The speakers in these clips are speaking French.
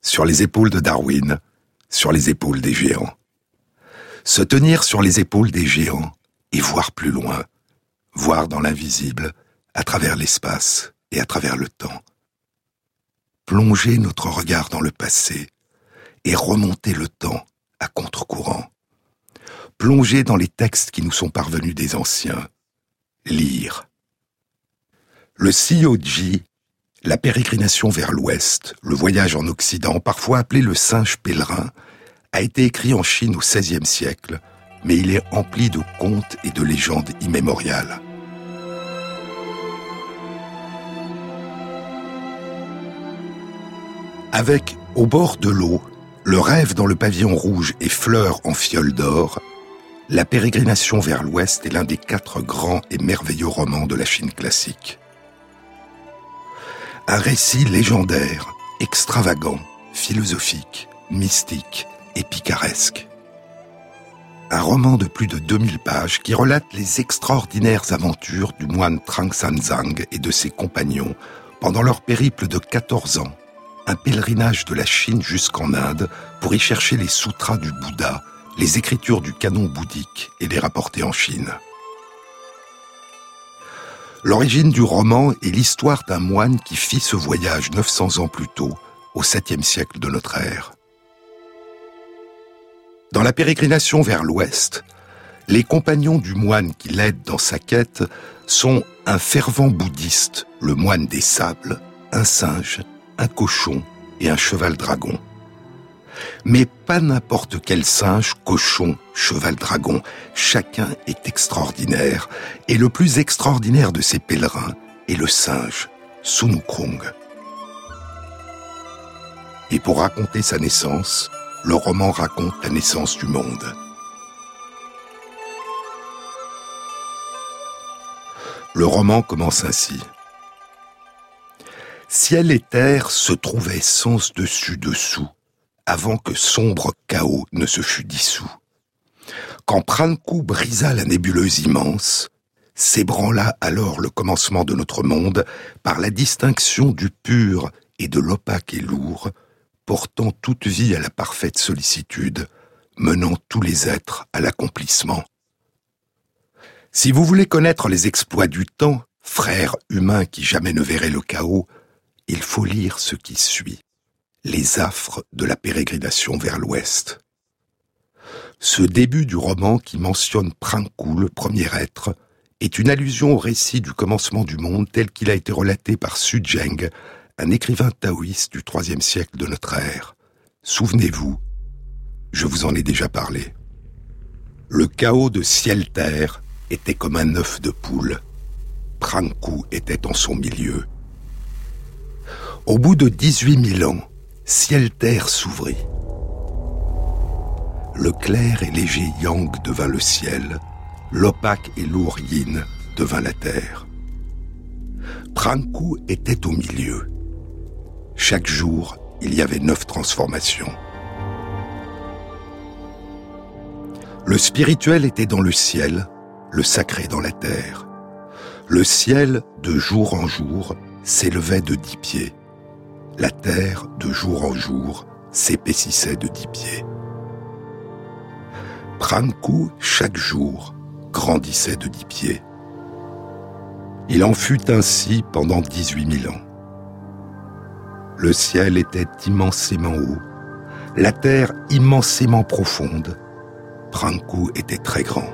Sur les épaules de Darwin, sur les épaules des géants. Se tenir sur les épaules des géants et voir plus loin, voir dans l'invisible, à travers l'espace et à travers le temps. Plonger notre regard dans le passé et remonter le temps à contre-courant. Plonger dans les textes qui nous sont parvenus des anciens. Lire. Le Siyoji, la pérégrination vers l'ouest, le voyage en Occident, parfois appelé le singe pèlerin, a été écrit en Chine au XVIe siècle, mais il est empli de contes et de légendes immémoriales. Avec, au bord de l'eau, le rêve dans le pavillon rouge et fleurs en fiole d'or, la pérégrination vers l'ouest est l'un des quatre grands et merveilleux romans de la Chine classique. Un récit légendaire, extravagant, philosophique, mystique et picaresque. Un roman de plus de 2000 pages qui relate les extraordinaires aventures du moine Trang Zhang et de ses compagnons pendant leur périple de 14 ans un pèlerinage de la Chine jusqu'en Inde pour y chercher les sutras du Bouddha, les écritures du canon bouddhique et les rapporter en Chine. L'origine du roman est l'histoire d'un moine qui fit ce voyage 900 ans plus tôt, au 7e siècle de notre ère. Dans la pérégrination vers l'ouest, les compagnons du moine qui l'aident dans sa quête sont un fervent bouddhiste, le moine des sables, un singe un cochon et un cheval dragon. Mais pas n'importe quel singe, cochon, cheval dragon. Chacun est extraordinaire. Et le plus extraordinaire de ces pèlerins est le singe, Sunukrung. Et pour raconter sa naissance, le roman raconte la naissance du monde. Le roman commence ainsi ciel et terre se trouvaient sens dessus dessous, avant que sombre chaos ne se fût dissous. Quand Pranku brisa la nébuleuse immense, s'ébranla alors le commencement de notre monde par la distinction du pur et de l'opaque et lourd, portant toute vie à la parfaite sollicitude, menant tous les êtres à l'accomplissement. Si vous voulez connaître les exploits du temps, frère humain qui jamais ne verrait le chaos, il faut lire ce qui suit, les affres de la pérégrination vers l'ouest. Ce début du roman qui mentionne Pranku, le premier être, est une allusion au récit du commencement du monde tel qu'il a été relaté par Su Zheng, un écrivain taoïste du IIIe siècle de notre ère. Souvenez-vous, je vous en ai déjà parlé. Le chaos de ciel-terre était comme un œuf de poule. Pranku était en son milieu. Au bout de 18 000 ans, ciel-terre s'ouvrit. Le clair et léger yang devint le ciel, l'opaque et lourd yin devint la terre. Pranku était au milieu. Chaque jour, il y avait neuf transformations. Le spirituel était dans le ciel, le sacré dans la terre. Le ciel, de jour en jour, s'élevait de dix pieds la terre, de jour en jour, s'épaississait de dix pieds. Pranku, chaque jour, grandissait de dix pieds. Il en fut ainsi pendant dix-huit mille ans. Le ciel était immensément haut, la terre immensément profonde. Pranku était très grand.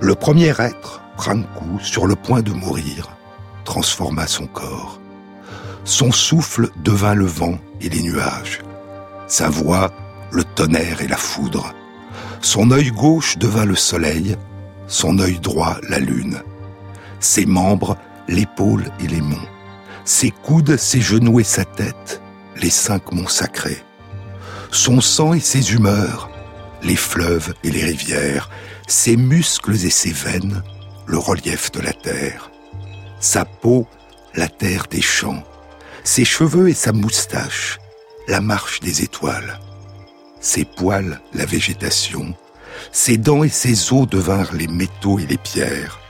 Le premier être, Pranku, sur le point de mourir, transforma son corps. Son souffle devint le vent et les nuages. Sa voix, le tonnerre et la foudre. Son œil gauche devint le soleil, son œil droit la lune. Ses membres, l'épaule et les monts. Ses coudes, ses genoux et sa tête, les cinq monts sacrés. Son sang et ses humeurs, les fleuves et les rivières, ses muscles et ses veines, le relief de la terre sa peau, la terre des champs, ses cheveux et sa moustache, la marche des étoiles, ses poils, la végétation, ses dents et ses os devinrent les métaux et les pierres,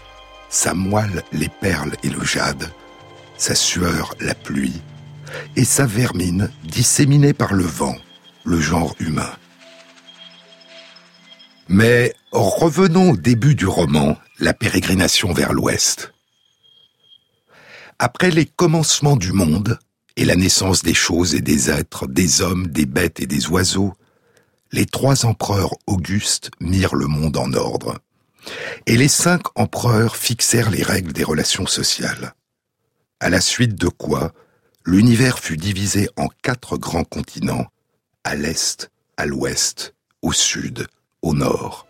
sa moelle les perles et le jade, sa sueur la pluie, et sa vermine disséminée par le vent, le genre humain. Mais revenons au début du roman, la pérégrination vers l'ouest. Après les commencements du monde et la naissance des choses et des êtres, des hommes, des bêtes et des oiseaux, les trois empereurs augustes mirent le monde en ordre. Et les cinq empereurs fixèrent les règles des relations sociales. À la suite de quoi, l'univers fut divisé en quatre grands continents, à l'est, à l'ouest, au sud, au nord.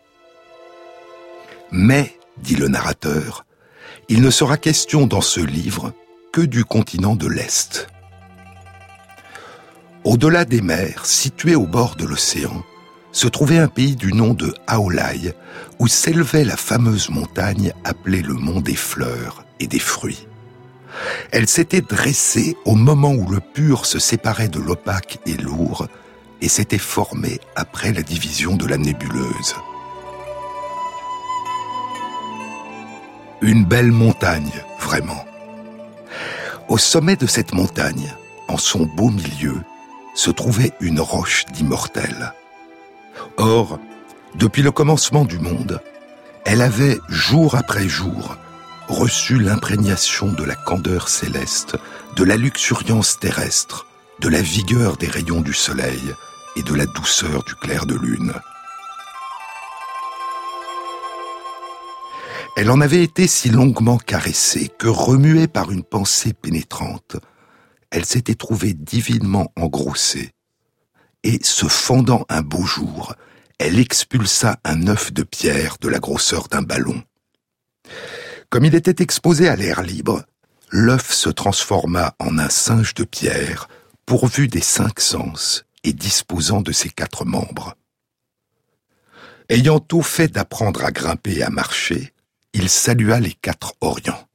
Mais, dit le narrateur, il ne sera question dans ce livre que du continent de l'Est. Au-delà des mers, situé au bord de l'océan, se trouvait un pays du nom de Aolai, où s'élevait la fameuse montagne appelée le mont des fleurs et des fruits. Elle s'était dressée au moment où le pur se séparait de l'opaque et lourd, et s'était formée après la division de la nébuleuse. Une belle montagne, vraiment. Au sommet de cette montagne, en son beau milieu, se trouvait une roche d'immortel. Or, depuis le commencement du monde, elle avait, jour après jour, reçu l'imprégnation de la candeur céleste, de la luxuriance terrestre, de la vigueur des rayons du soleil et de la douceur du clair de lune. Elle en avait été si longuement caressée que, remuée par une pensée pénétrante, elle s'était trouvée divinement engrossée, et, se fondant un beau jour, elle expulsa un œuf de pierre de la grosseur d'un ballon. Comme il était exposé à l'air libre, l'œuf se transforma en un singe de pierre, pourvu des cinq sens et disposant de ses quatre membres. Ayant tout fait d'apprendre à grimper et à marcher, il salua les quatre orients.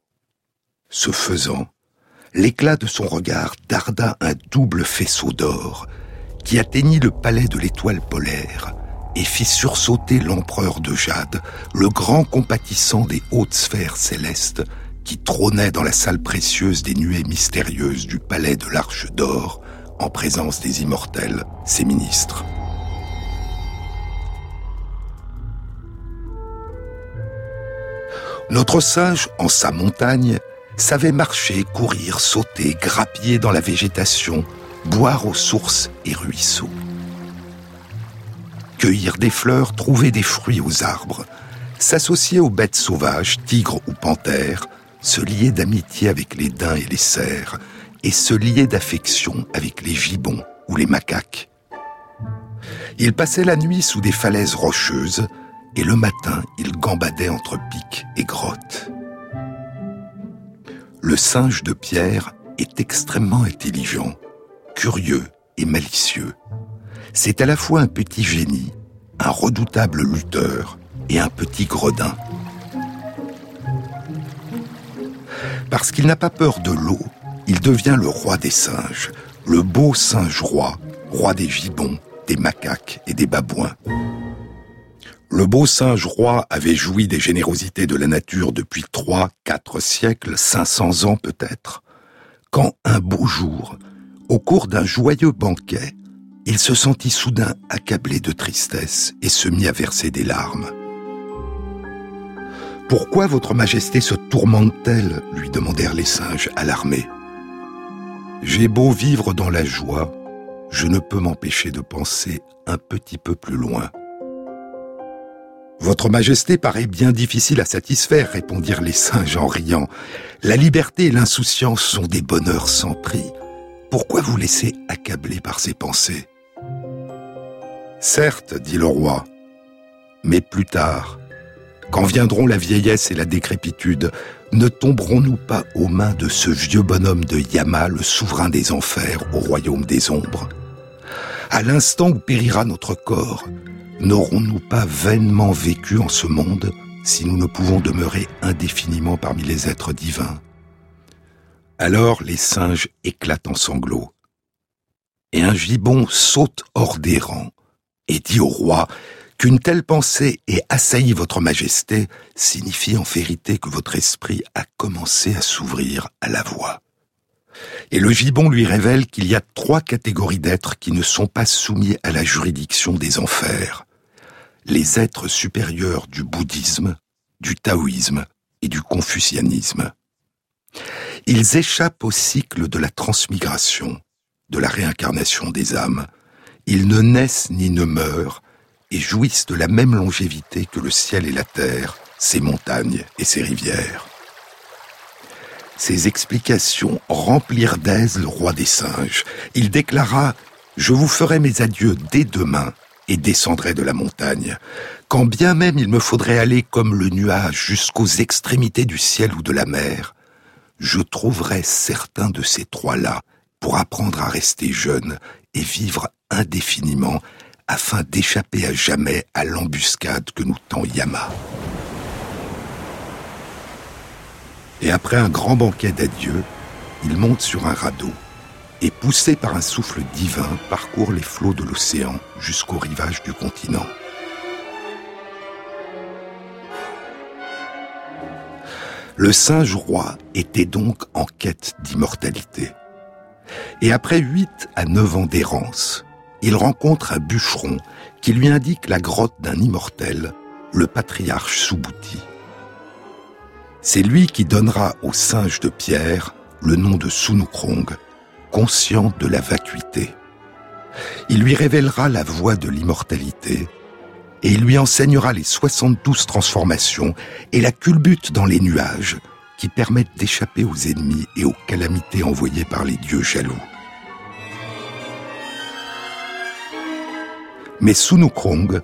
Ce faisant, l'éclat de son regard darda un double faisceau d'or qui atteignit le palais de l'étoile polaire et fit sursauter l'empereur de Jade, le grand compatissant des hautes sphères célestes qui trônait dans la salle précieuse des nuées mystérieuses du palais de l'Arche d'Or, en présence des immortels, ses ministres. Notre singe, en sa montagne, savait marcher, courir, sauter, grappiller dans la végétation, boire aux sources et ruisseaux. Cueillir des fleurs, trouver des fruits aux arbres, s'associer aux bêtes sauvages, tigres ou panthères, se lier d'amitié avec les daims et les cerfs, et se lier d'affection avec les gibbons ou les macaques. Il passait la nuit sous des falaises rocheuses, et le matin, il gambadait entre pics et grottes. Le singe de pierre est extrêmement intelligent, curieux et malicieux. C'est à la fois un petit génie, un redoutable lutteur et un petit gredin. Parce qu'il n'a pas peur de l'eau, il devient le roi des singes, le beau singe roi, roi des gibbons, des macaques et des babouins. Le beau singe roi avait joui des générosités de la nature depuis trois, quatre siècles, cinq cents ans peut-être, quand un beau jour, au cours d'un joyeux banquet, il se sentit soudain accablé de tristesse et se mit à verser des larmes. Pourquoi votre majesté se tourmente-t-elle? lui demandèrent les singes alarmés. J'ai beau vivre dans la joie, je ne peux m'empêcher de penser un petit peu plus loin. Votre Majesté paraît bien difficile à satisfaire, répondirent les singes en riant. La liberté et l'insouciance sont des bonheurs sans prix. Pourquoi vous laisser accabler par ces pensées? Certes, dit le roi, mais plus tard, quand viendront la vieillesse et la décrépitude, ne tomberons-nous pas aux mains de ce vieux bonhomme de Yama, le souverain des enfers, au royaume des ombres? À l'instant où périra notre corps, N'aurons-nous pas vainement vécu en ce monde si nous ne pouvons demeurer indéfiniment parmi les êtres divins? Alors les singes éclatent en sanglots. Et un gibbon saute hors des rangs et dit au roi Qu'une telle pensée ait assailli votre majesté signifie en vérité que votre esprit a commencé à s'ouvrir à la voix. Et le gibon lui révèle qu'il y a trois catégories d'êtres qui ne sont pas soumis à la juridiction des enfers. Les êtres supérieurs du bouddhisme, du taoïsme et du confucianisme. Ils échappent au cycle de la transmigration, de la réincarnation des âmes. Ils ne naissent ni ne meurent et jouissent de la même longévité que le ciel et la terre, ses montagnes et ses rivières. Ces explications remplirent d'aise le roi des singes. Il déclara Je vous ferai mes adieux dès demain et descendrai de la montagne. Quand bien même il me faudrait aller comme le nuage jusqu'aux extrémités du ciel ou de la mer, je trouverai certains de ces trois-là pour apprendre à rester jeune et vivre indéfiniment afin d'échapper à jamais à l'embuscade que nous tend Yama. Et après un grand banquet d'adieu, il monte sur un radeau et, poussé par un souffle divin, parcourt les flots de l'océan jusqu'au rivage du continent. Le singe roi était donc en quête d'immortalité. Et après huit à neuf ans d'errance, il rencontre un bûcheron qui lui indique la grotte d'un immortel, le patriarche Subhuti. C'est lui qui donnera au singe de pierre le nom de Sunukrong, conscient de la vacuité. Il lui révélera la voie de l'immortalité et il lui enseignera les 72 transformations et la culbute dans les nuages qui permettent d'échapper aux ennemis et aux calamités envoyées par les dieux jaloux. Mais Sunukrong,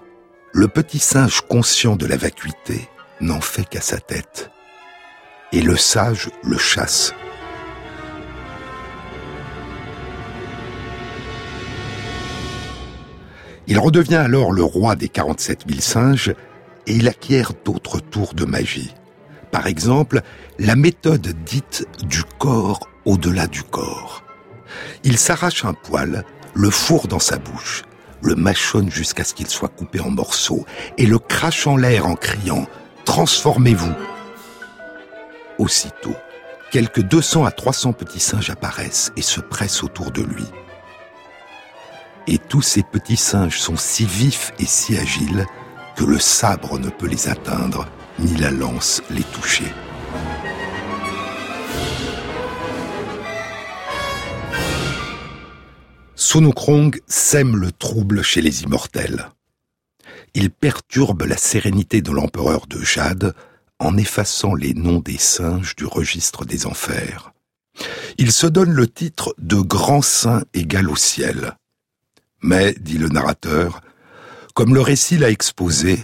le petit singe conscient de la vacuité, n'en fait qu'à sa tête. Et le sage le chasse. Il redevient alors le roi des 47 000 singes et il acquiert d'autres tours de magie. Par exemple, la méthode dite du corps au-delà du corps. Il s'arrache un poil, le fourre dans sa bouche, le mâchonne jusqu'à ce qu'il soit coupé en morceaux et le crache en l'air en criant ⁇ Transformez-vous !⁇ Aussitôt, quelques 200 à 300 petits singes apparaissent et se pressent autour de lui. Et tous ces petits singes sont si vifs et si agiles que le sabre ne peut les atteindre, ni la lance les toucher. Sunukrong sème le trouble chez les immortels. Il perturbe la sérénité de l'empereur de Jade en effaçant les noms des singes du registre des enfers. Il se donne le titre de grand saint égal au ciel. Mais, dit le narrateur, comme le récit l'a exposé,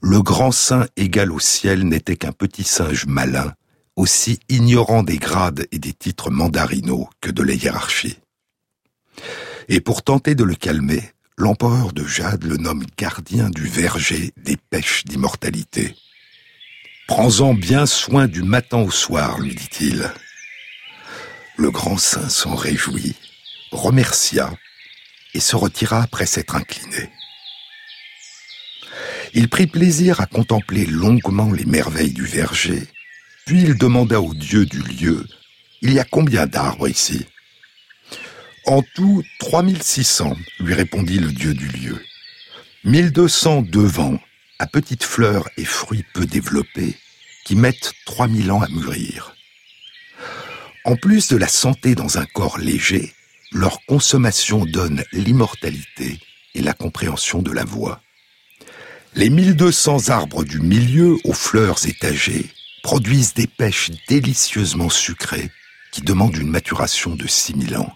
le grand saint égal au ciel n'était qu'un petit singe malin, aussi ignorant des grades et des titres mandarinaux que de la hiérarchie. Et pour tenter de le calmer, l'empereur de Jade le nomme gardien du verger des pêches d'immortalité. Prends-en bien soin du matin au soir, lui dit-il. Le grand saint s'en réjouit, remercia et se retira après s'être incliné. Il prit plaisir à contempler longuement les merveilles du verger, puis il demanda au dieu du lieu, Il y a combien d'arbres ici? En tout, 3600, lui répondit le dieu du lieu. 1200 devant, à petites fleurs et fruits peu développés, qui mettent 3000 ans à mûrir. En plus de la santé dans un corps léger, leur consommation donne l'immortalité et la compréhension de la voix. Les 1200 arbres du milieu aux fleurs étagées produisent des pêches délicieusement sucrées qui demandent une maturation de 6000 ans.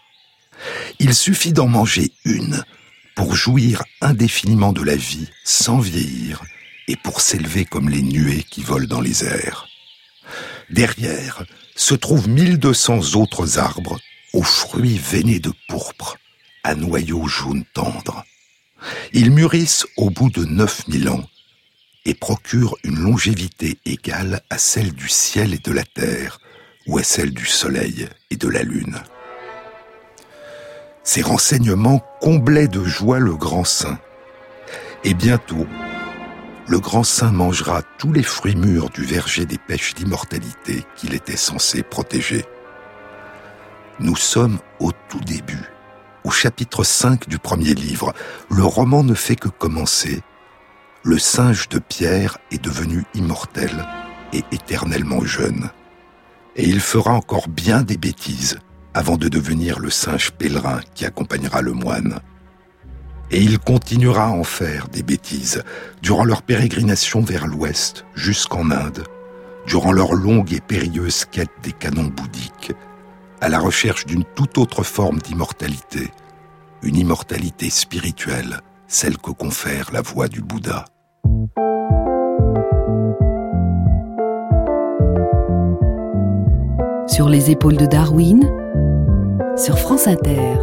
Il suffit d'en manger une pour jouir indéfiniment de la vie sans vieillir et pour s'élever comme les nuées qui volent dans les airs. Derrière se trouvent 1200 autres arbres aux fruits veinés de pourpre, à noyaux jaunes tendres. Ils mûrissent au bout de 9000 ans et procurent une longévité égale à celle du ciel et de la terre, ou à celle du soleil et de la lune. Ces renseignements comblaient de joie le grand saint, Et bientôt, le grand saint mangera tous les fruits mûrs du verger des pêches d'immortalité qu'il était censé protéger. Nous sommes au tout début, au chapitre 5 du premier livre. Le roman ne fait que commencer. Le singe de pierre est devenu immortel et éternellement jeune. Et il fera encore bien des bêtises avant de devenir le singe pèlerin qui accompagnera le moine. Et il continuera à en faire des bêtises durant leur pérégrination vers l'ouest jusqu'en Inde, durant leur longue et périlleuse quête des canons bouddhiques, à la recherche d'une toute autre forme d'immortalité, une immortalité spirituelle, celle que confère la voix du Bouddha. Sur les épaules de Darwin, sur France Inter.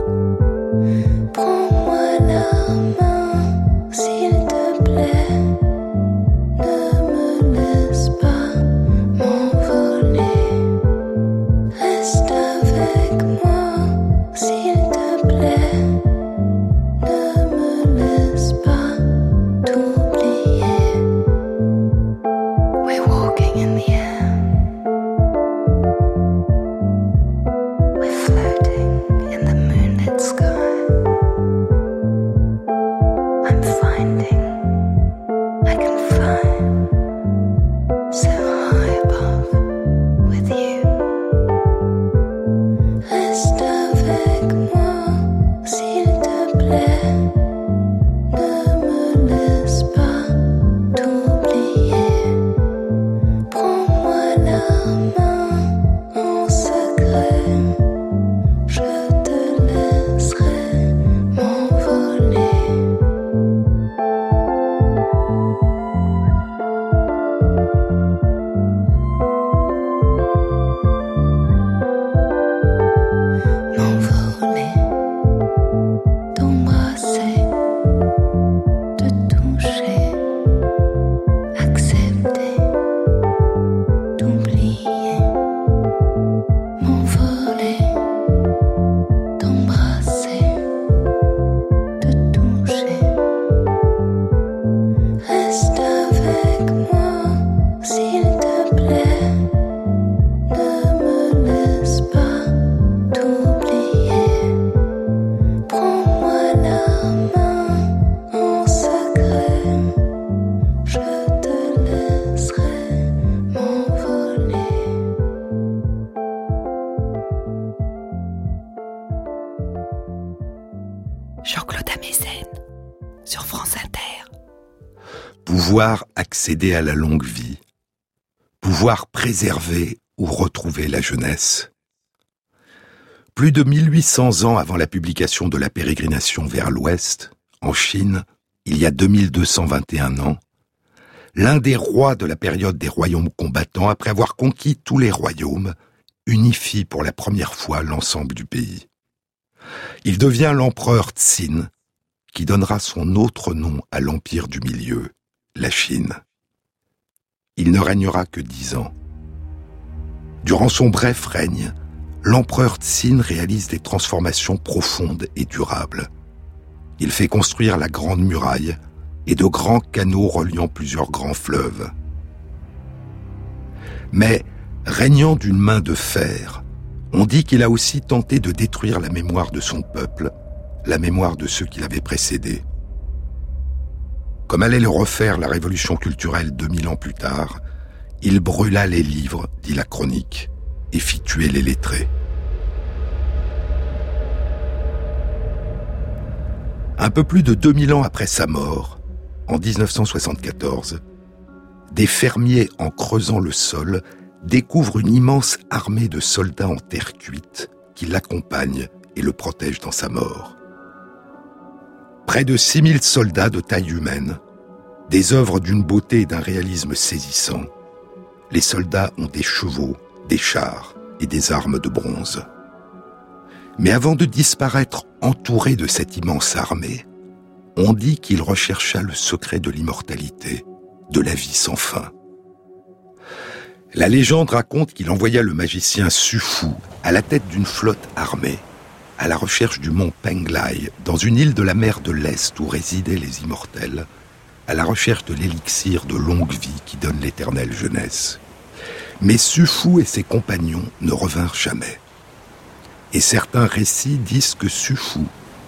Pouvoir accéder à la longue vie, pouvoir préserver ou retrouver la jeunesse. Plus de 1800 ans avant la publication de la pérégrination vers l'Ouest, en Chine, il y a 2221 ans, l'un des rois de la période des royaumes combattants, après avoir conquis tous les royaumes, unifie pour la première fois l'ensemble du pays. Il devient l'empereur Tsin, qui donnera son autre nom à l'empire du milieu, la Chine. Il ne régnera que dix ans. Durant son bref règne, l'empereur Tsin réalise des transformations profondes et durables. Il fait construire la Grande Muraille et de grands canaux reliant plusieurs grands fleuves. Mais, régnant d'une main de fer, on dit qu'il a aussi tenté de détruire la mémoire de son peuple, la mémoire de ceux qui l'avaient précédé. Comme allait le refaire la révolution culturelle 2000 ans plus tard, il brûla les livres, dit la chronique, et fit tuer les lettrés. Un peu plus de 2000 ans après sa mort, en 1974, des fermiers, en creusant le sol, découvrent une immense armée de soldats en terre cuite qui l'accompagnent et le protègent dans sa mort. Près de 6000 soldats de taille humaine, des œuvres d'une beauté et d'un réalisme saisissant. Les soldats ont des chevaux, des chars et des armes de bronze. Mais avant de disparaître entouré de cette immense armée, on dit qu'il rechercha le secret de l'immortalité, de la vie sans fin. La légende raconte qu'il envoya le magicien Sufu à la tête d'une flotte armée à la recherche du mont Penglai, dans une île de la mer de l'Est où résidaient les immortels, à la recherche de l'élixir de longue vie qui donne l'éternelle jeunesse. Mais Sufu et ses compagnons ne revinrent jamais. Et certains récits disent que Sufu,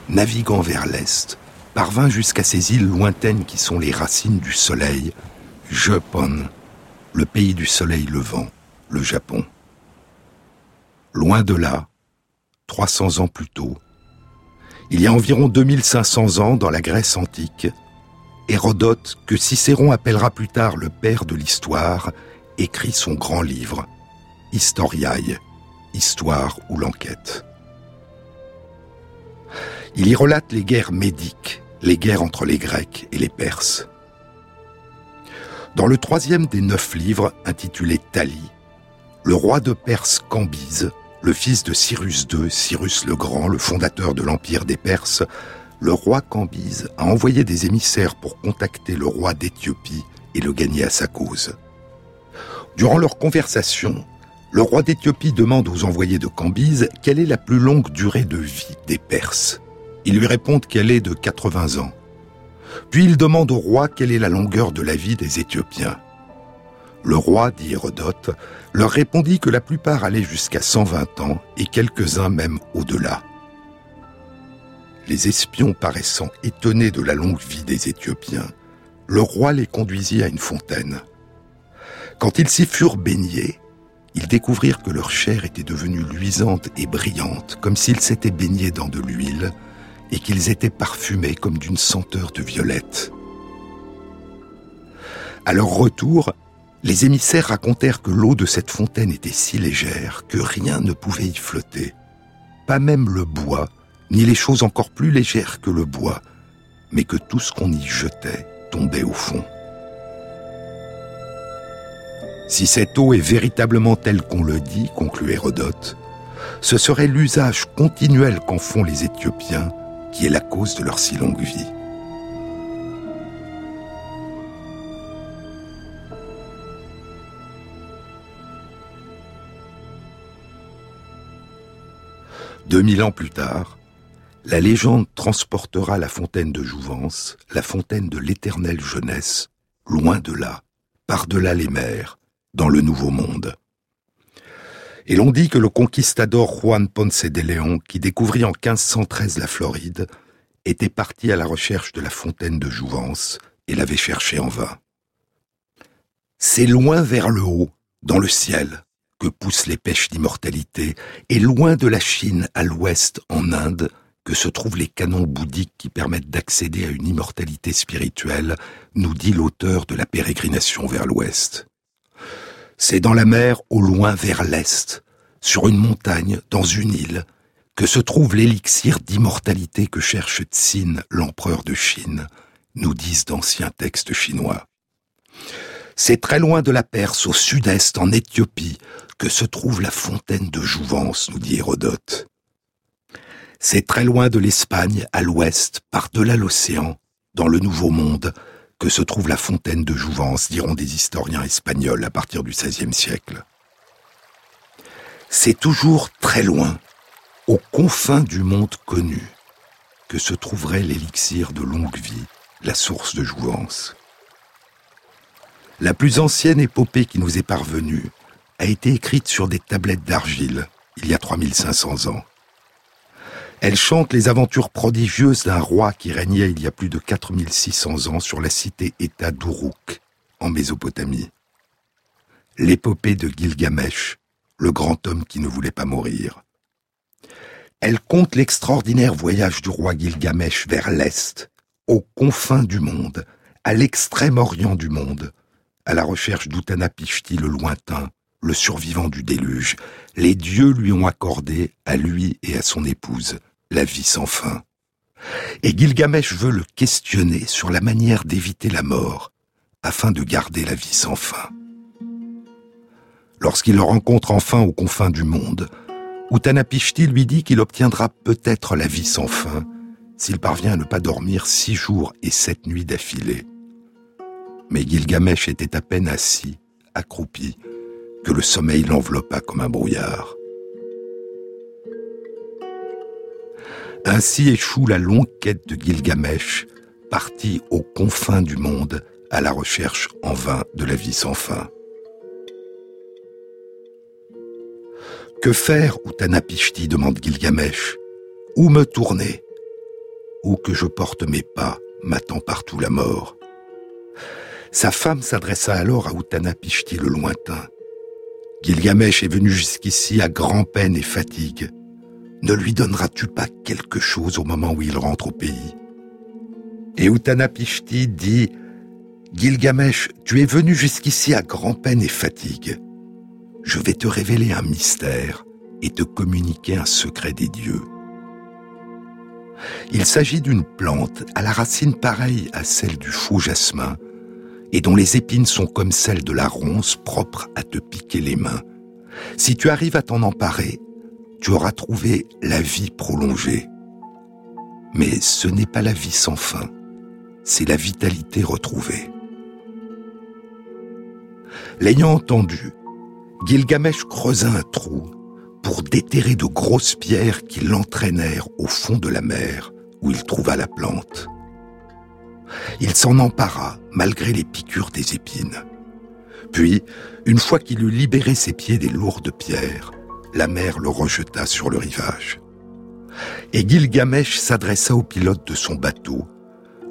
naviguant vers l'est, parvint jusqu'à ces îles lointaines qui sont les racines du soleil, Japon, le pays du soleil levant, le Japon. Loin de là, 300 ans plus tôt, il y a environ 2500 ans dans la Grèce antique, Hérodote, que Cicéron appellera plus tard le père de l'histoire, écrit son grand livre, Historiae, Histoire ou l'enquête. Il y relate les guerres médiques, les guerres entre les Grecs et les Perses. Dans le troisième des neuf livres, intitulé Thalie, le roi de Perse Cambyse, le fils de Cyrus II, Cyrus le Grand, le fondateur de l'Empire des Perses, le roi Cambyse a envoyé des émissaires pour contacter le roi d'Éthiopie et le gagner à sa cause. Durant leur conversation, le roi d'Éthiopie demande aux envoyés de Cambyse quelle est la plus longue durée de vie des Perses. Ils lui répondent qu'elle est de 80 ans. Puis il demande au roi quelle est la longueur de la vie des Éthiopiens. Le roi, dit Hérodote, leur répondit que la plupart allaient jusqu'à 120 ans et quelques-uns même au-delà les espions paraissant étonnés de la longue vie des Éthiopiens, le roi les conduisit à une fontaine. Quand ils s'y furent baignés, ils découvrirent que leur chair était devenue luisante et brillante, comme s'ils s'étaient baignés dans de l'huile, et qu'ils étaient parfumés comme d'une senteur de violette. À leur retour, les émissaires racontèrent que l'eau de cette fontaine était si légère que rien ne pouvait y flotter, pas même le bois ni les choses encore plus légères que le bois, mais que tout ce qu'on y jetait tombait au fond. Si cette eau est véritablement telle qu'on le dit, conclut Hérodote, ce serait l'usage continuel qu'en font les Éthiopiens qui est la cause de leur si longue vie. Deux mille ans plus tard, la légende transportera la fontaine de Jouvence, la fontaine de l'éternelle jeunesse, loin de là, par-delà les mers, dans le Nouveau Monde. Et l'on dit que le conquistador Juan Ponce de León, qui découvrit en 1513 la Floride, était parti à la recherche de la fontaine de Jouvence et l'avait cherchée en vain. C'est loin vers le haut, dans le ciel, poussent les pêches d'immortalité, et loin de la Chine à l'ouest, en Inde, que se trouvent les canons bouddhiques qui permettent d'accéder à une immortalité spirituelle, nous dit l'auteur de la pérégrination vers l'ouest. C'est dans la mer au loin vers l'est, sur une montagne, dans une île, que se trouve l'élixir d'immortalité que cherche Tsin, l'empereur de Chine, nous disent d'anciens textes chinois. C'est très loin de la Perse, au sud-est, en Éthiopie, que se trouve la fontaine de Jouvence, nous dit Hérodote. C'est très loin de l'Espagne, à l'ouest, par-delà l'océan, dans le Nouveau Monde, que se trouve la fontaine de Jouvence, diront des historiens espagnols à partir du XVIe siècle. C'est toujours très loin, aux confins du monde connu, que se trouverait l'élixir de longue vie, la source de Jouvence. La plus ancienne épopée qui nous est parvenue a été écrite sur des tablettes d'argile il y a 3500 ans. Elle chante les aventures prodigieuses d'un roi qui régnait il y a plus de 4600 ans sur la cité-État d'Uruk, en Mésopotamie. L'épopée de Gilgamesh, le grand homme qui ne voulait pas mourir. Elle compte l'extraordinaire voyage du roi Gilgamesh vers l'Est, aux confins du monde, à l'extrême orient du monde, à la recherche d'Utanapishti le lointain, le survivant du déluge, les dieux lui ont accordé, à lui et à son épouse, la vie sans fin. Et Gilgamesh veut le questionner sur la manière d'éviter la mort, afin de garder la vie sans fin. Lorsqu'il le rencontre enfin aux confins du monde, Utanapishti lui dit qu'il obtiendra peut-être la vie sans fin s'il parvient à ne pas dormir six jours et sept nuits d'affilée. Mais Gilgamesh était à peine assis, accroupi, que le sommeil l'enveloppa comme un brouillard. Ainsi échoue la longue quête de Gilgamesh, partis aux confins du monde à la recherche en vain de la vie sans fin. Que faire, Utanapishti demande Gilgamesh. Où me tourner? Où que je porte mes pas, m'attend partout la mort. Sa femme s'adressa alors à Utanapishti le lointain. Gilgamesh est venu jusqu'ici à grand-peine et fatigue. Ne lui donneras-tu pas quelque chose au moment où il rentre au pays? Et Utanapishti dit Gilgamesh, tu es venu jusqu'ici à grand-peine et fatigue. Je vais te révéler un mystère et te communiquer un secret des dieux. Il s'agit d'une plante à la racine pareille à celle du faux jasmin et dont les épines sont comme celles de la ronce propre à te piquer les mains. Si tu arrives à t'en emparer, tu auras trouvé la vie prolongée. Mais ce n'est pas la vie sans fin, c'est la vitalité retrouvée. L'ayant entendu, Gilgamesh creusa un trou pour déterrer de grosses pierres qui l'entraînèrent au fond de la mer où il trouva la plante. Il s'en empara malgré les piqûres des épines. Puis, une fois qu'il eut libéré ses pieds des lourdes pierres, la mer le rejeta sur le rivage. Et Gilgamesh s'adressa au pilote de son bateau,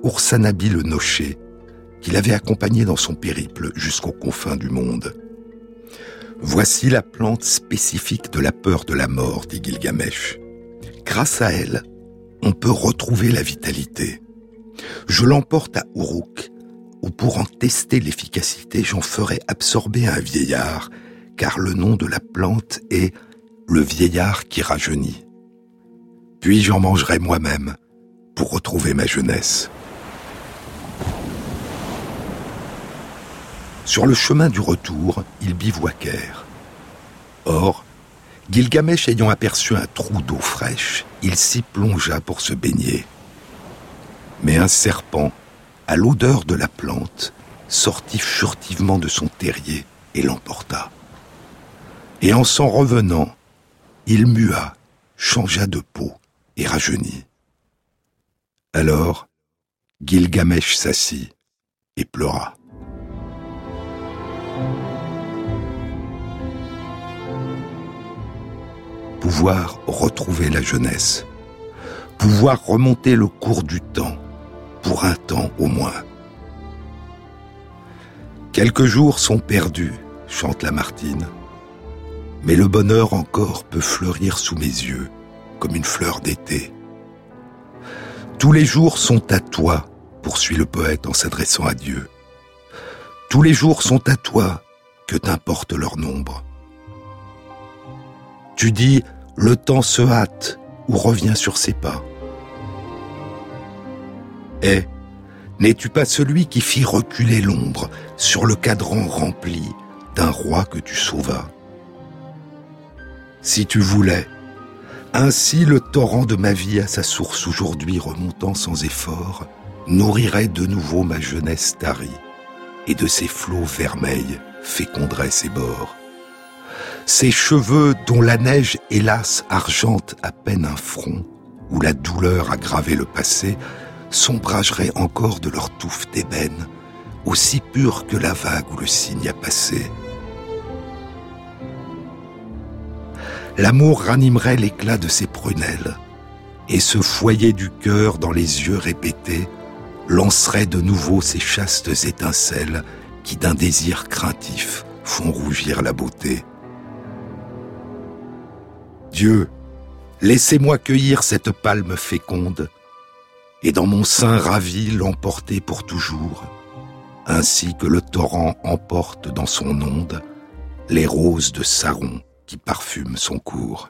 Ursanabi le Noché, qu'il avait accompagné dans son périple jusqu'aux confins du monde. Voici la plante spécifique de la peur de la mort, dit Gilgamesh. Grâce à elle, on peut retrouver la vitalité. Je l'emporte à Uruk, où pour en tester l'efficacité, j'en ferai absorber un vieillard, car le nom de la plante est le vieillard qui rajeunit. Puis j'en mangerai moi-même pour retrouver ma jeunesse. Sur le chemin du retour, ils bivouaquèrent. Or, Gilgamesh ayant aperçu un trou d'eau fraîche, il s'y plongea pour se baigner. Mais un serpent, à l'odeur de la plante, sortit furtivement de son terrier et l'emporta. Et en s'en revenant, il mua, changea de peau et rajeunit. Alors, Gilgamesh s'assit et pleura. Pouvoir retrouver la jeunesse. Pouvoir remonter le cours du temps, pour un temps au moins. Quelques jours sont perdus, chante Lamartine, mais le bonheur encore peut fleurir sous mes yeux, comme une fleur d'été. Tous les jours sont à toi, poursuit le poète en s'adressant à Dieu. Tous les jours sont à toi, que t'importe leur nombre. Tu dis, le temps se hâte ou revient sur ses pas. N'es-tu pas celui qui fit reculer l'ombre sur le cadran rempli d'un roi que tu sauvas? Si tu voulais, ainsi le torrent de ma vie à sa source aujourd'hui remontant sans effort, nourrirait de nouveau ma jeunesse tarie et de ses flots vermeils féconderait ses bords. Ses cheveux dont la neige, hélas, argente à peine un front, où la douleur a gravé le passé, s'ombrageraient encore de leur touffe d'ébène, aussi pure que la vague où le cygne a passé. L'amour ranimerait l'éclat de ses prunelles, et ce foyer du cœur dans les yeux répétés lancerait de nouveau ses chastes étincelles qui d'un désir craintif font rougir la beauté. Dieu, laissez-moi cueillir cette palme féconde et dans mon sein ravi l'emporter pour toujours, ainsi que le torrent emporte dans son onde les roses de Saron qui parfument son cours.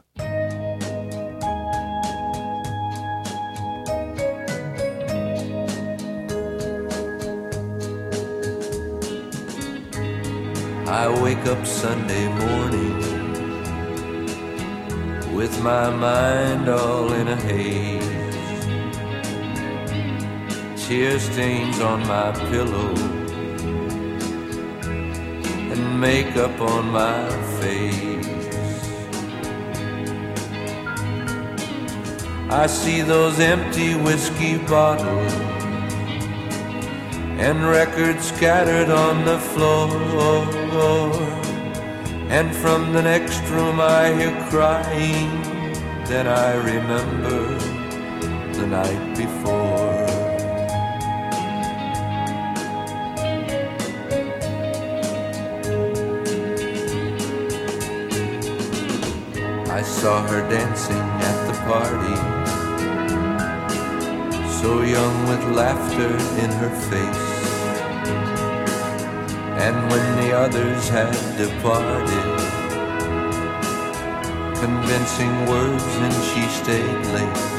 I wake up Sunday morning with my mind all in a haze. Tear stains on my pillow and makeup on my face. I see those empty whiskey bottles and records scattered on the floor. And from the next room I hear crying, then I remember the night before. Saw her dancing at the party, so young with laughter in her face. And when the others had departed, convincing words, and she stayed late.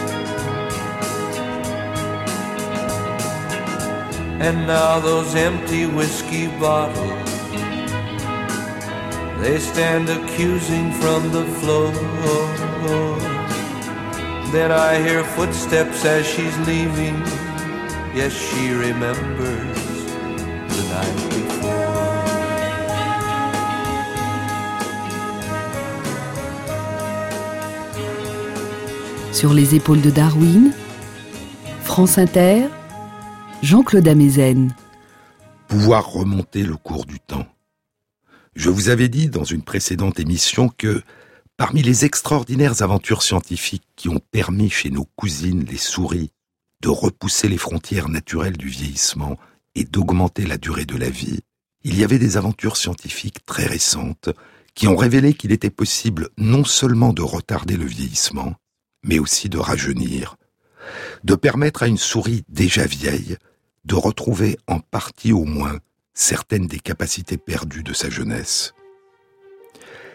And now those empty whiskey bottles they stand accusing from the floor. Then I hear footsteps as she's leaving. Yes, she remembers the night before. Sur les épaules de Darwin, France Inter, Jean-Claude Amezen. Pouvoir remonter le cours du temps. Je vous avais dit dans une précédente émission que parmi les extraordinaires aventures scientifiques qui ont permis chez nos cousines les souris de repousser les frontières naturelles du vieillissement et d'augmenter la durée de la vie, il y avait des aventures scientifiques très récentes qui ont révélé qu'il était possible non seulement de retarder le vieillissement, mais aussi de rajeunir, de permettre à une souris déjà vieille de retrouver en partie au moins certaines des capacités perdues de sa jeunesse.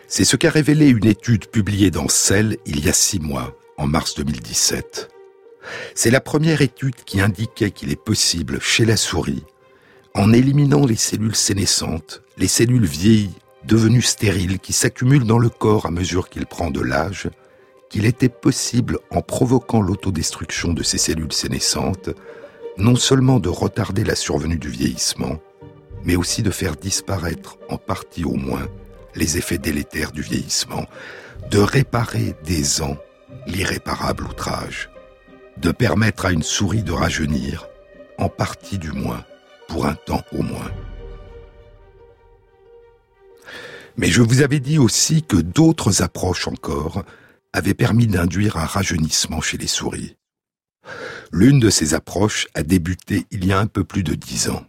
C'est ce qu'a révélé une étude publiée dans Cell il y a six mois, en mars 2017. C'est la première étude qui indiquait qu'il est possible, chez la souris, en éliminant les cellules sénescentes, les cellules vieilles, devenues stériles, qui s'accumulent dans le corps à mesure qu'il prend de l'âge, qu'il était possible, en provoquant l'autodestruction de ces cellules sénescentes, non seulement de retarder la survenue du vieillissement, mais aussi de faire disparaître, en partie au moins, les effets délétères du vieillissement, de réparer des ans l'irréparable outrage, de permettre à une souris de rajeunir, en partie du moins, pour un temps au moins. Mais je vous avais dit aussi que d'autres approches encore avaient permis d'induire un rajeunissement chez les souris. L'une de ces approches a débuté il y a un peu plus de dix ans.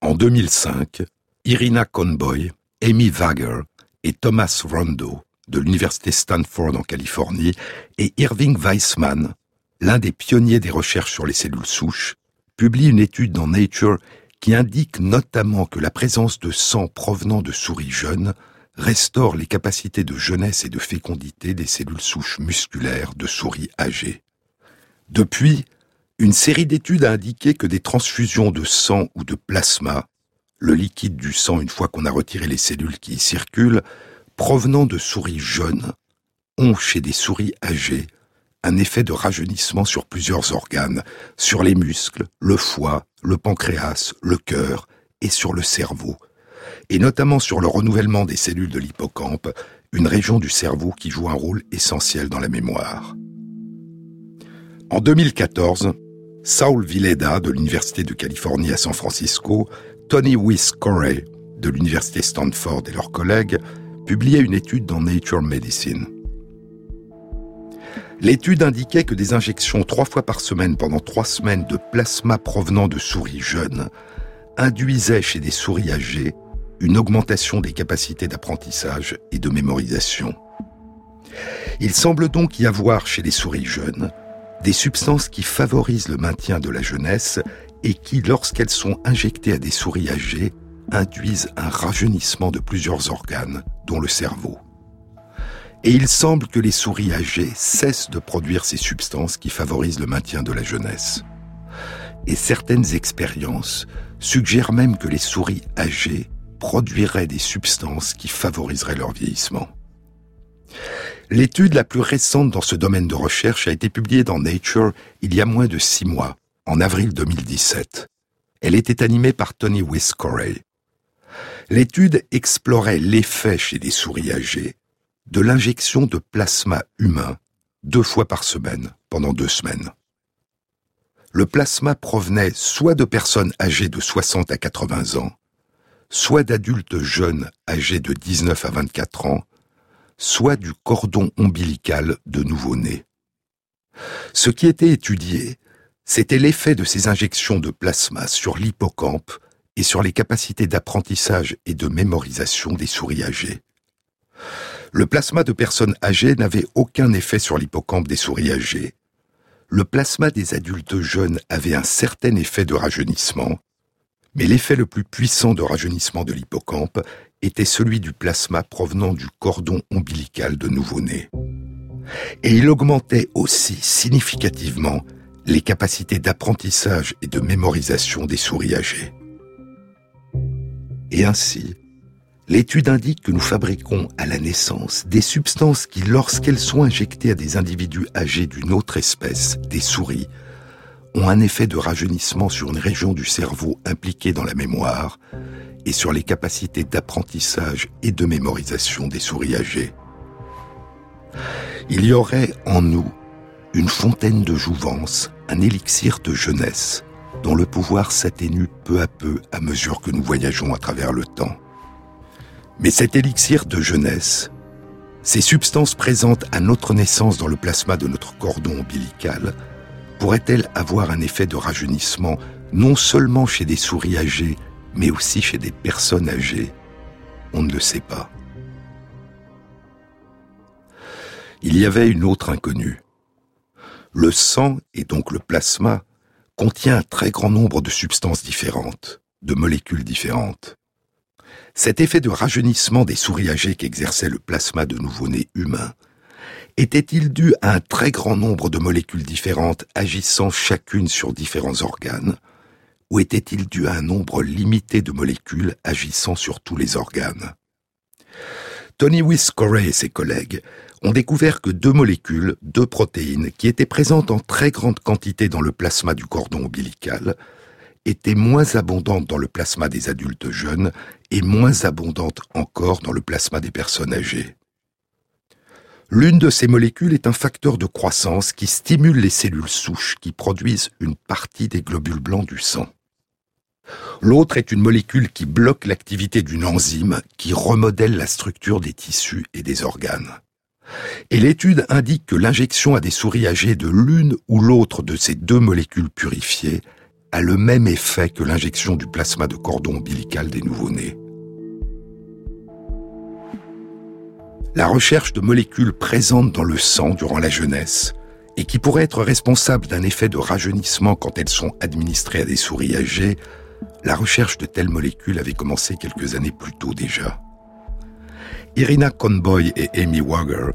En 2005, Irina Conboy, Amy Wager et Thomas Rondo de l'Université Stanford en Californie et Irving Weissman, l'un des pionniers des recherches sur les cellules souches, publient une étude dans Nature qui indique notamment que la présence de sang provenant de souris jeunes restaure les capacités de jeunesse et de fécondité des cellules souches musculaires de souris âgées. Depuis, une série d'études a indiqué que des transfusions de sang ou de plasma, le liquide du sang une fois qu'on a retiré les cellules qui y circulent, provenant de souris jeunes, ont chez des souris âgées un effet de rajeunissement sur plusieurs organes, sur les muscles, le foie, le pancréas, le cœur et sur le cerveau, et notamment sur le renouvellement des cellules de l'hippocampe, une région du cerveau qui joue un rôle essentiel dans la mémoire. En 2014, Saul Villeda de l'Université de Californie à San Francisco, Tony Wyss Corey de l'Université Stanford et leurs collègues publiaient une étude dans Nature Medicine. L'étude indiquait que des injections trois fois par semaine pendant trois semaines de plasma provenant de souris jeunes induisaient chez des souris âgées une augmentation des capacités d'apprentissage et de mémorisation. Il semble donc y avoir chez les souris jeunes des substances qui favorisent le maintien de la jeunesse et qui, lorsqu'elles sont injectées à des souris âgées, induisent un rajeunissement de plusieurs organes, dont le cerveau. Et il semble que les souris âgées cessent de produire ces substances qui favorisent le maintien de la jeunesse. Et certaines expériences suggèrent même que les souris âgées produiraient des substances qui favoriseraient leur vieillissement. L'étude la plus récente dans ce domaine de recherche a été publiée dans Nature il y a moins de six mois, en avril 2017. Elle était animée par Tony Corey. L'étude explorait l'effet chez des souris âgées de l'injection de plasma humain deux fois par semaine pendant deux semaines. le plasma provenait soit de personnes âgées de 60 à 80 ans, soit d'adultes jeunes âgés de 19 à 24 ans, soit du cordon ombilical de nouveau-nés. Ce qui était étudié, c'était l'effet de ces injections de plasma sur l'hippocampe et sur les capacités d'apprentissage et de mémorisation des souris âgées. Le plasma de personnes âgées n'avait aucun effet sur l'hippocampe des souris âgées. Le plasma des adultes jeunes avait un certain effet de rajeunissement, mais l'effet le plus puissant de rajeunissement de l'hippocampe était celui du plasma provenant du cordon ombilical de nouveau-né. Et il augmentait aussi significativement les capacités d'apprentissage et de mémorisation des souris âgées. Et ainsi, l'étude indique que nous fabriquons à la naissance des substances qui, lorsqu'elles sont injectées à des individus âgés d'une autre espèce, des souris, ont un effet de rajeunissement sur une région du cerveau impliquée dans la mémoire et sur les capacités d'apprentissage et de mémorisation des souris âgées. Il y aurait en nous une fontaine de jouvence, un élixir de jeunesse, dont le pouvoir s'atténue peu à peu à mesure que nous voyageons à travers le temps. Mais cet élixir de jeunesse, ces substances présentes à notre naissance dans le plasma de notre cordon ombilical, pourraient-elles avoir un effet de rajeunissement non seulement chez des souris âgées, mais aussi chez des personnes âgées On ne le sait pas. Il y avait une autre inconnue. Le sang, et donc le plasma, contient un très grand nombre de substances différentes, de molécules différentes. Cet effet de rajeunissement des souris âgées qu'exerçait le plasma de nouveau-nés humains était-il dû à un très grand nombre de molécules différentes agissant chacune sur différents organes, ou était-il dû à un nombre limité de molécules agissant sur tous les organes? Tony Wiscorey et ses collègues ont découvert que deux molécules, deux protéines, qui étaient présentes en très grande quantité dans le plasma du cordon ombilical, étaient moins abondantes dans le plasma des adultes jeunes et moins abondantes encore dans le plasma des personnes âgées. L'une de ces molécules est un facteur de croissance qui stimule les cellules souches qui produisent une partie des globules blancs du sang. L'autre est une molécule qui bloque l'activité d'une enzyme qui remodèle la structure des tissus et des organes. Et l'étude indique que l'injection à des souris âgées de l'une ou l'autre de ces deux molécules purifiées a le même effet que l'injection du plasma de cordon ombilical des nouveau-nés. La recherche de molécules présentes dans le sang durant la jeunesse et qui pourraient être responsables d'un effet de rajeunissement quand elles sont administrées à des souris âgées, la recherche de telles molécules avait commencé quelques années plus tôt déjà. Irina Conboy et Amy Wager,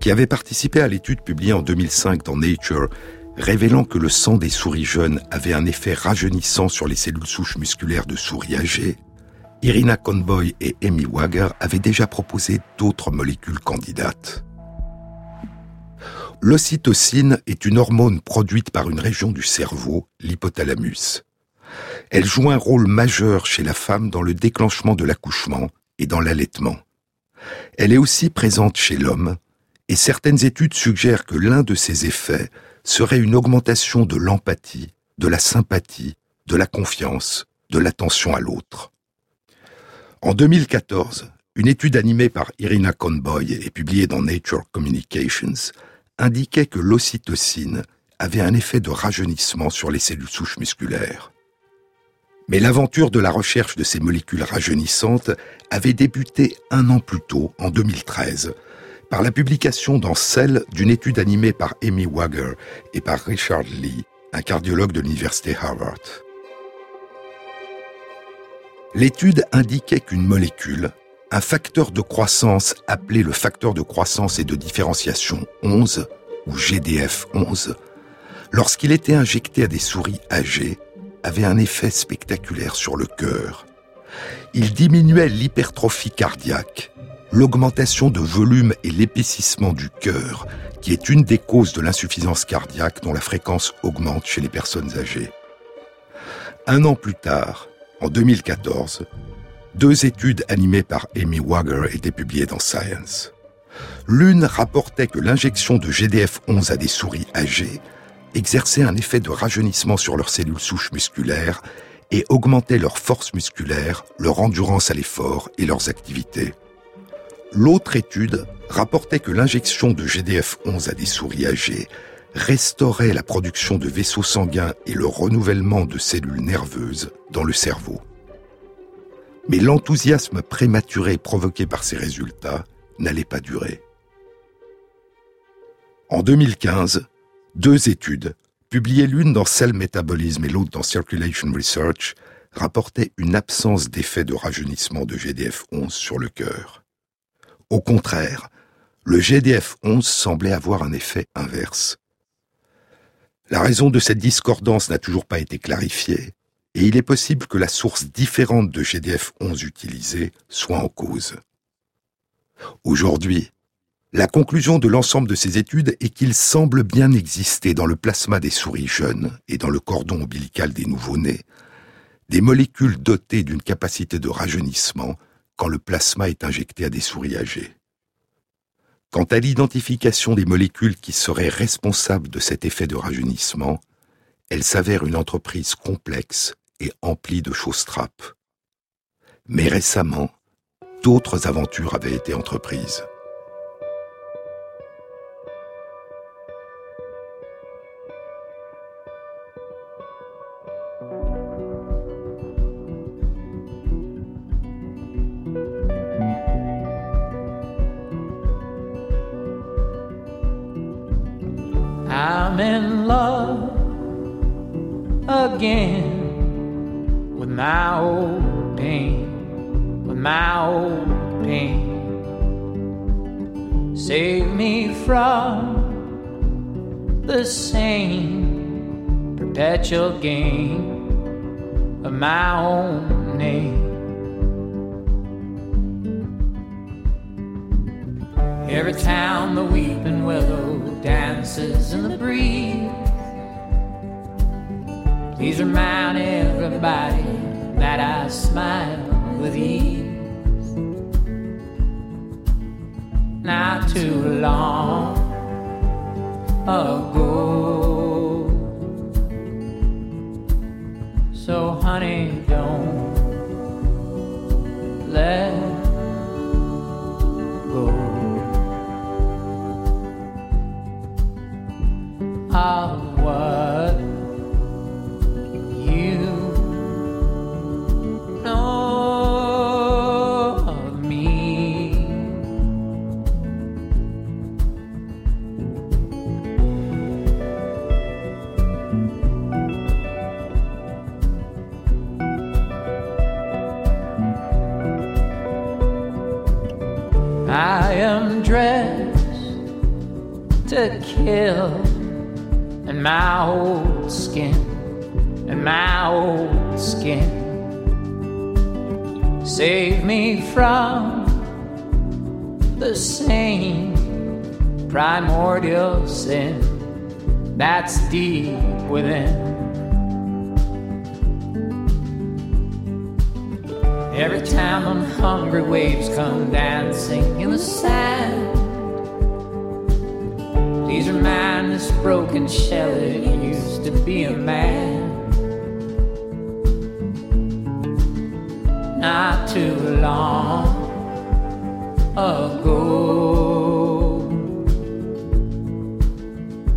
qui avaient participé à l'étude publiée en 2005 dans Nature, révélant que le sang des souris jeunes avait un effet rajeunissant sur les cellules souches musculaires de souris âgées, Irina Conboy et Amy Wager avaient déjà proposé d'autres molécules candidates. L'ocytocine est une hormone produite par une région du cerveau, l'hypothalamus. Elle joue un rôle majeur chez la femme dans le déclenchement de l'accouchement et dans l'allaitement. Elle est aussi présente chez l'homme, et certaines études suggèrent que l'un de ses effets serait une augmentation de l'empathie, de la sympathie, de la confiance, de l'attention à l'autre. En 2014, une étude animée par Irina Conboy et publiée dans Nature Communications indiquait que l'ocytocine avait un effet de rajeunissement sur les cellules souches musculaires. Mais l'aventure de la recherche de ces molécules rajeunissantes avait débuté un an plus tôt, en 2013, par la publication dans Cell d'une étude animée par Amy Wager et par Richard Lee, un cardiologue de l'université Harvard. L'étude indiquait qu'une molécule, un facteur de croissance appelé le facteur de croissance et de différenciation 11, ou GDF11, lorsqu'il était injecté à des souris âgées, avait un effet spectaculaire sur le cœur. Il diminuait l'hypertrophie cardiaque, l'augmentation de volume et l'épaississement du cœur, qui est une des causes de l'insuffisance cardiaque dont la fréquence augmente chez les personnes âgées. Un an plus tard, en 2014, deux études animées par Amy Wager étaient publiées dans Science. L'une rapportait que l'injection de GDF-11 à des souris âgées exerçait un effet de rajeunissement sur leurs cellules souches musculaires et augmentait leur force musculaire, leur endurance à l'effort et leurs activités. L'autre étude rapportait que l'injection de GDF-11 à des souris âgées restaurait la production de vaisseaux sanguins et le renouvellement de cellules nerveuses dans le cerveau. Mais l'enthousiasme prématuré provoqué par ces résultats n'allait pas durer. En 2015, deux études, publiées l'une dans Cell Metabolism et l'autre dans Circulation Research, rapportaient une absence d'effet de rajeunissement de GDF-11 sur le cœur. Au contraire, le GDF-11 semblait avoir un effet inverse. La raison de cette discordance n'a toujours pas été clarifiée, et il est possible que la source différente de GDF-11 utilisée soit en cause. Aujourd'hui, la conclusion de l'ensemble de ces études est qu'il semble bien exister dans le plasma des souris jeunes et dans le cordon ombilical des nouveau-nés des molécules dotées d'une capacité de rajeunissement quand le plasma est injecté à des souris âgées. Quant à l'identification des molécules qui seraient responsables de cet effet de rajeunissement, elle s'avère une entreprise complexe et emplie de choses trappes. Mais récemment, d'autres aventures avaient été entreprises. I'm in love again with my old pain, with my old pain. Save me from the same perpetual game of my own name. Every town the weeping willow dances in the breeze. Please remind everybody that I smile with ease. Not too long ago. So, honey, don't let I am dressed to kill and my old skin, and my old skin. Save me from the same primordial sin that's deep within. Every time I'm hungry waves come dancing in the sand. Please remind this broken shell it used to be a man. Not too long ago.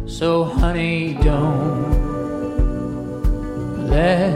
So, honey, don't let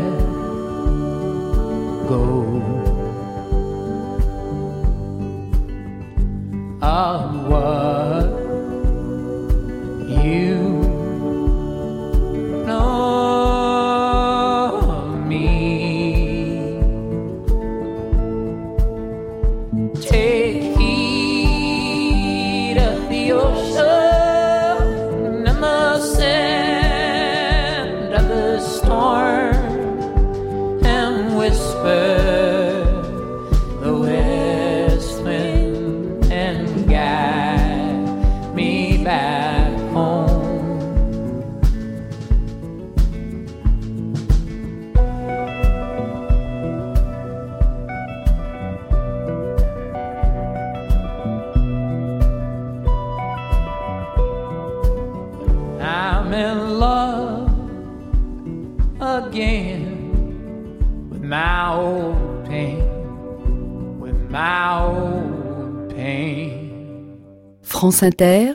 Inter,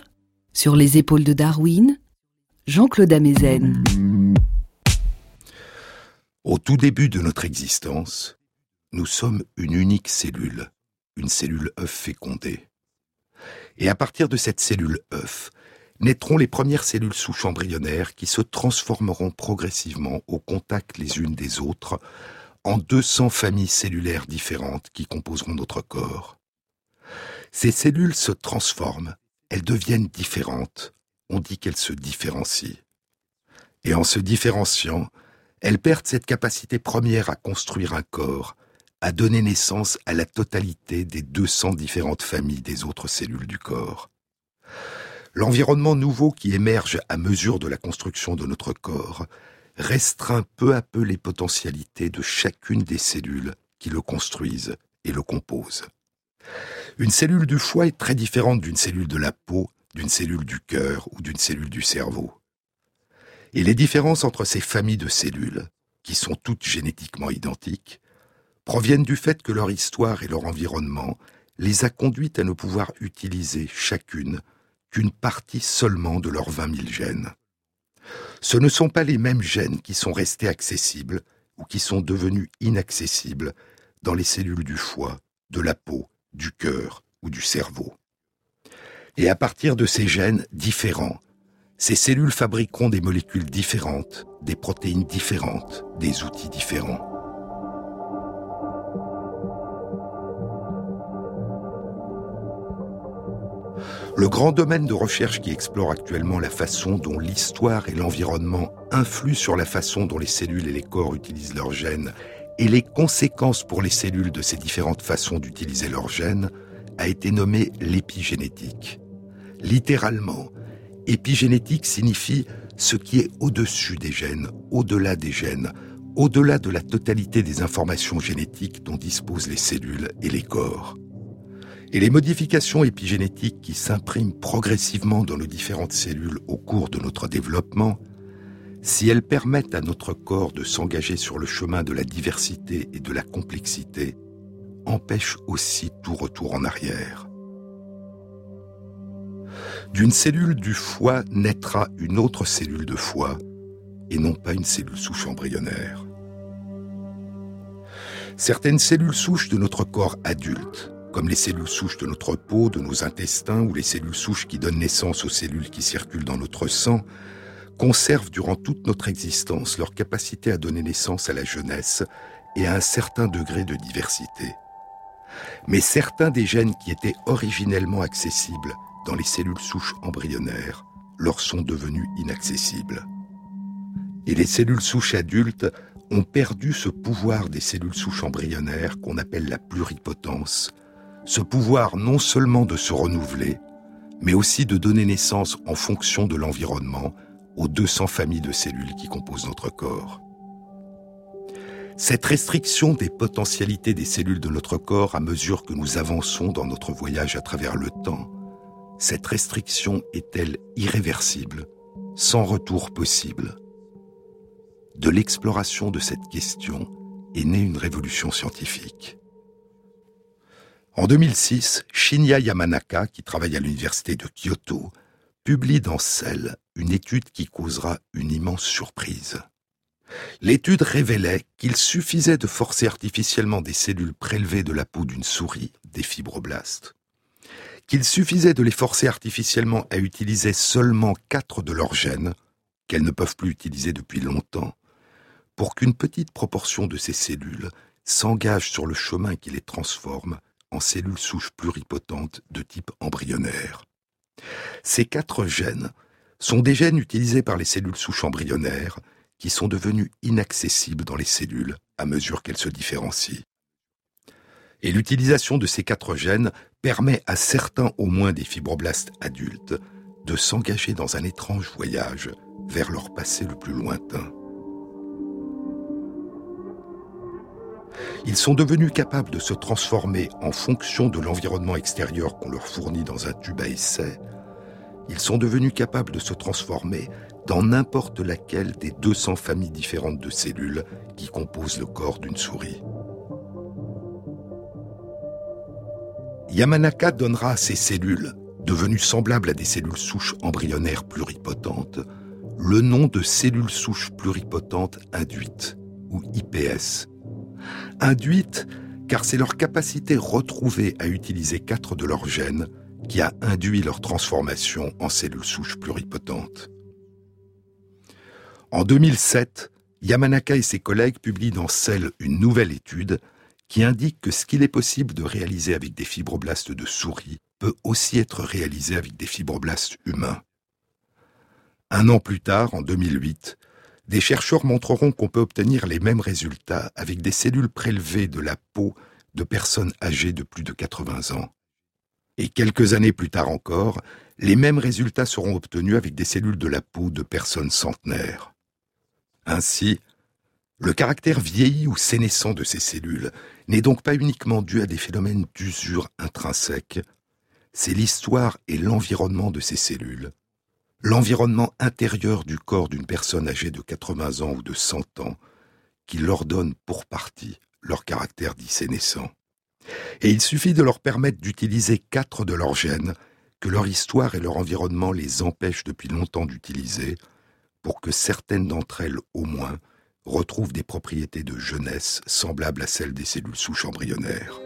sur les épaules de Darwin, Jean-Claude Amezen. Au tout début de notre existence, nous sommes une unique cellule, une cellule œuf fécondée. Et à partir de cette cellule œuf, naîtront les premières cellules souches embryonnaires qui se transformeront progressivement au contact les unes des autres en 200 familles cellulaires différentes qui composeront notre corps. Ces cellules se transforment, elles deviennent différentes, on dit qu'elles se différencient. Et en se différenciant, elles perdent cette capacité première à construire un corps, à donner naissance à la totalité des 200 différentes familles des autres cellules du corps. L'environnement nouveau qui émerge à mesure de la construction de notre corps restreint peu à peu les potentialités de chacune des cellules qui le construisent et le composent. Une cellule du foie est très différente d'une cellule de la peau, d'une cellule du cœur ou d'une cellule du cerveau. Et les différences entre ces familles de cellules, qui sont toutes génétiquement identiques, proviennent du fait que leur histoire et leur environnement les a conduites à ne pouvoir utiliser chacune qu'une partie seulement de leurs 20 000 gènes. Ce ne sont pas les mêmes gènes qui sont restés accessibles ou qui sont devenus inaccessibles dans les cellules du foie, de la peau, du cœur ou du cerveau. Et à partir de ces gènes différents, ces cellules fabriqueront des molécules différentes, des protéines différentes, des outils différents. Le grand domaine de recherche qui explore actuellement la façon dont l'histoire et l'environnement influent sur la façon dont les cellules et les corps utilisent leurs gènes et les conséquences pour les cellules de ces différentes façons d'utiliser leurs gènes a été nommé l'épigénétique. Littéralement, épigénétique signifie ce qui est au-dessus des gènes, au-delà des gènes, au-delà de la totalité des informations génétiques dont disposent les cellules et les corps. Et les modifications épigénétiques qui s'impriment progressivement dans nos différentes cellules au cours de notre développement, si elles permettent à notre corps de s'engager sur le chemin de la diversité et de la complexité, empêchent aussi tout retour en arrière. D'une cellule du foie naîtra une autre cellule de foie, et non pas une cellule souche embryonnaire. Certaines cellules souches de notre corps adulte comme les cellules souches de notre peau, de nos intestins ou les cellules souches qui donnent naissance aux cellules qui circulent dans notre sang, conservent durant toute notre existence leur capacité à donner naissance à la jeunesse et à un certain degré de diversité. Mais certains des gènes qui étaient originellement accessibles dans les cellules souches embryonnaires leur sont devenus inaccessibles. Et les cellules souches adultes ont perdu ce pouvoir des cellules souches embryonnaires qu'on appelle la pluripotence, ce pouvoir non seulement de se renouveler, mais aussi de donner naissance en fonction de l'environnement aux 200 familles de cellules qui composent notre corps. Cette restriction des potentialités des cellules de notre corps à mesure que nous avançons dans notre voyage à travers le temps, cette restriction est-elle irréversible, sans retour possible? De l'exploration de cette question est née une révolution scientifique. En 2006, Shinya Yamanaka, qui travaille à l'université de Kyoto, publie dans Cell une étude qui causera une immense surprise. L'étude révélait qu'il suffisait de forcer artificiellement des cellules prélevées de la peau d'une souris, des fibroblastes, qu'il suffisait de les forcer artificiellement à utiliser seulement quatre de leurs gènes, qu'elles ne peuvent plus utiliser depuis longtemps, pour qu'une petite proportion de ces cellules s'engage sur le chemin qui les transforme en cellules souches pluripotentes de type embryonnaire. Ces quatre gènes sont des gènes utilisés par les cellules souches embryonnaires qui sont devenus inaccessibles dans les cellules à mesure qu'elles se différencient. Et l'utilisation de ces quatre gènes permet à certains au moins des fibroblastes adultes de s'engager dans un étrange voyage vers leur passé le plus lointain. Ils sont devenus capables de se transformer en fonction de l'environnement extérieur qu'on leur fournit dans un tube à essai. Ils sont devenus capables de se transformer dans n'importe laquelle des 200 familles différentes de cellules qui composent le corps d'une souris. Yamanaka donnera à ces cellules, devenues semblables à des cellules souches embryonnaires pluripotentes, le nom de cellules souches pluripotentes induites, ou IPS. Induites car c'est leur capacité retrouvée à utiliser quatre de leurs gènes qui a induit leur transformation en cellules souches pluripotentes. En 2007, Yamanaka et ses collègues publient dans Cell une nouvelle étude qui indique que ce qu'il est possible de réaliser avec des fibroblastes de souris peut aussi être réalisé avec des fibroblastes humains. Un an plus tard, en 2008, des chercheurs montreront qu'on peut obtenir les mêmes résultats avec des cellules prélevées de la peau de personnes âgées de plus de 80 ans. Et quelques années plus tard encore, les mêmes résultats seront obtenus avec des cellules de la peau de personnes centenaires. Ainsi, le caractère vieilli ou sénescent de ces cellules n'est donc pas uniquement dû à des phénomènes d'usure intrinsèques, c'est l'histoire et l'environnement de ces cellules, l'environnement intérieur du corps d'une personne âgée de 80 ans ou de 100 ans, qui leur donne pour partie leur caractère dit sénescent. Et il suffit de leur permettre d'utiliser quatre de leurs gènes que leur histoire et leur environnement les empêchent depuis longtemps d'utiliser, pour que certaines d'entre elles, au moins, retrouvent des propriétés de jeunesse semblables à celles des cellules souches embryonnaires.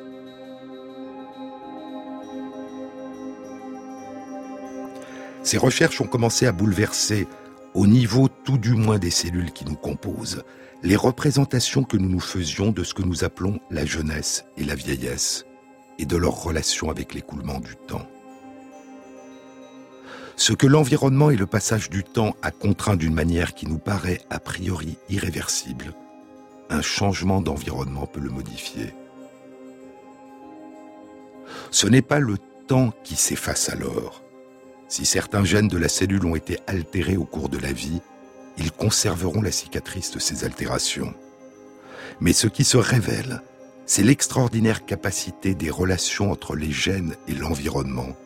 Ces recherches ont commencé à bouleverser, au niveau tout du moins des cellules qui nous composent, les représentations que nous nous faisions de ce que nous appelons la jeunesse et la vieillesse, et de leur relation avec l'écoulement du temps. Ce que l'environnement et le passage du temps a contraint d'une manière qui nous paraît a priori irréversible, un changement d'environnement peut le modifier. Ce n'est pas le temps qui s'efface alors, si certains gènes de la cellule ont été altérés au cours de la vie, ils conserveront la cicatrice de ces altérations. Mais ce qui se révèle, c'est l'extraordinaire capacité des relations entre les gènes et l'environnement,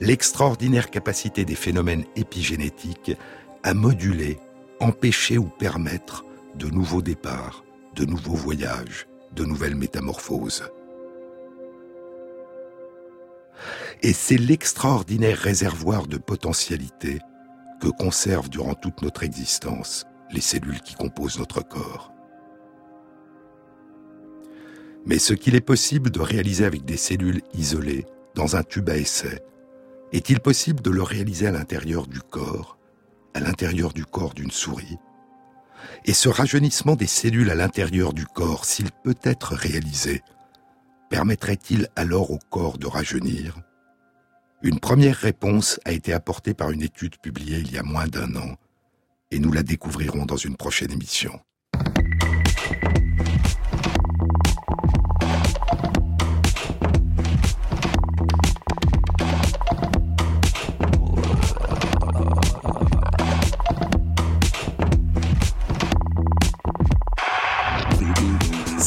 l'extraordinaire capacité des phénomènes épigénétiques à moduler, empêcher ou permettre de nouveaux départs, de nouveaux voyages, de nouvelles métamorphoses. Et c'est l'extraordinaire réservoir de potentialité que conservent durant toute notre existence les cellules qui composent notre corps. Mais ce qu'il est possible de réaliser avec des cellules isolées dans un tube à essai, est-il possible de le réaliser à l'intérieur du corps, à l'intérieur du corps d'une souris? Et ce rajeunissement des cellules à l'intérieur du corps, s'il peut être réalisé, permettrait-il alors au corps de rajeunir? Une première réponse a été apportée par une étude publiée il y a moins d'un an, et nous la découvrirons dans une prochaine émission.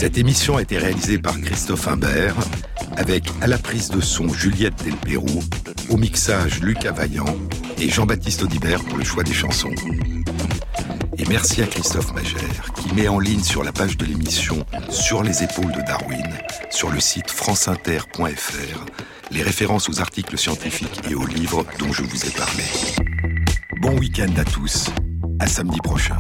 Cette émission a été réalisée par Christophe Imbert avec à la prise de son Juliette Delperroux, au mixage Lucas Vaillant et Jean-Baptiste Audibert pour le choix des chansons. Et merci à Christophe Magère qui met en ligne sur la page de l'émission Sur les épaules de Darwin, sur le site franceinter.fr, les références aux articles scientifiques et aux livres dont je vous ai parlé. Bon week-end à tous, à samedi prochain.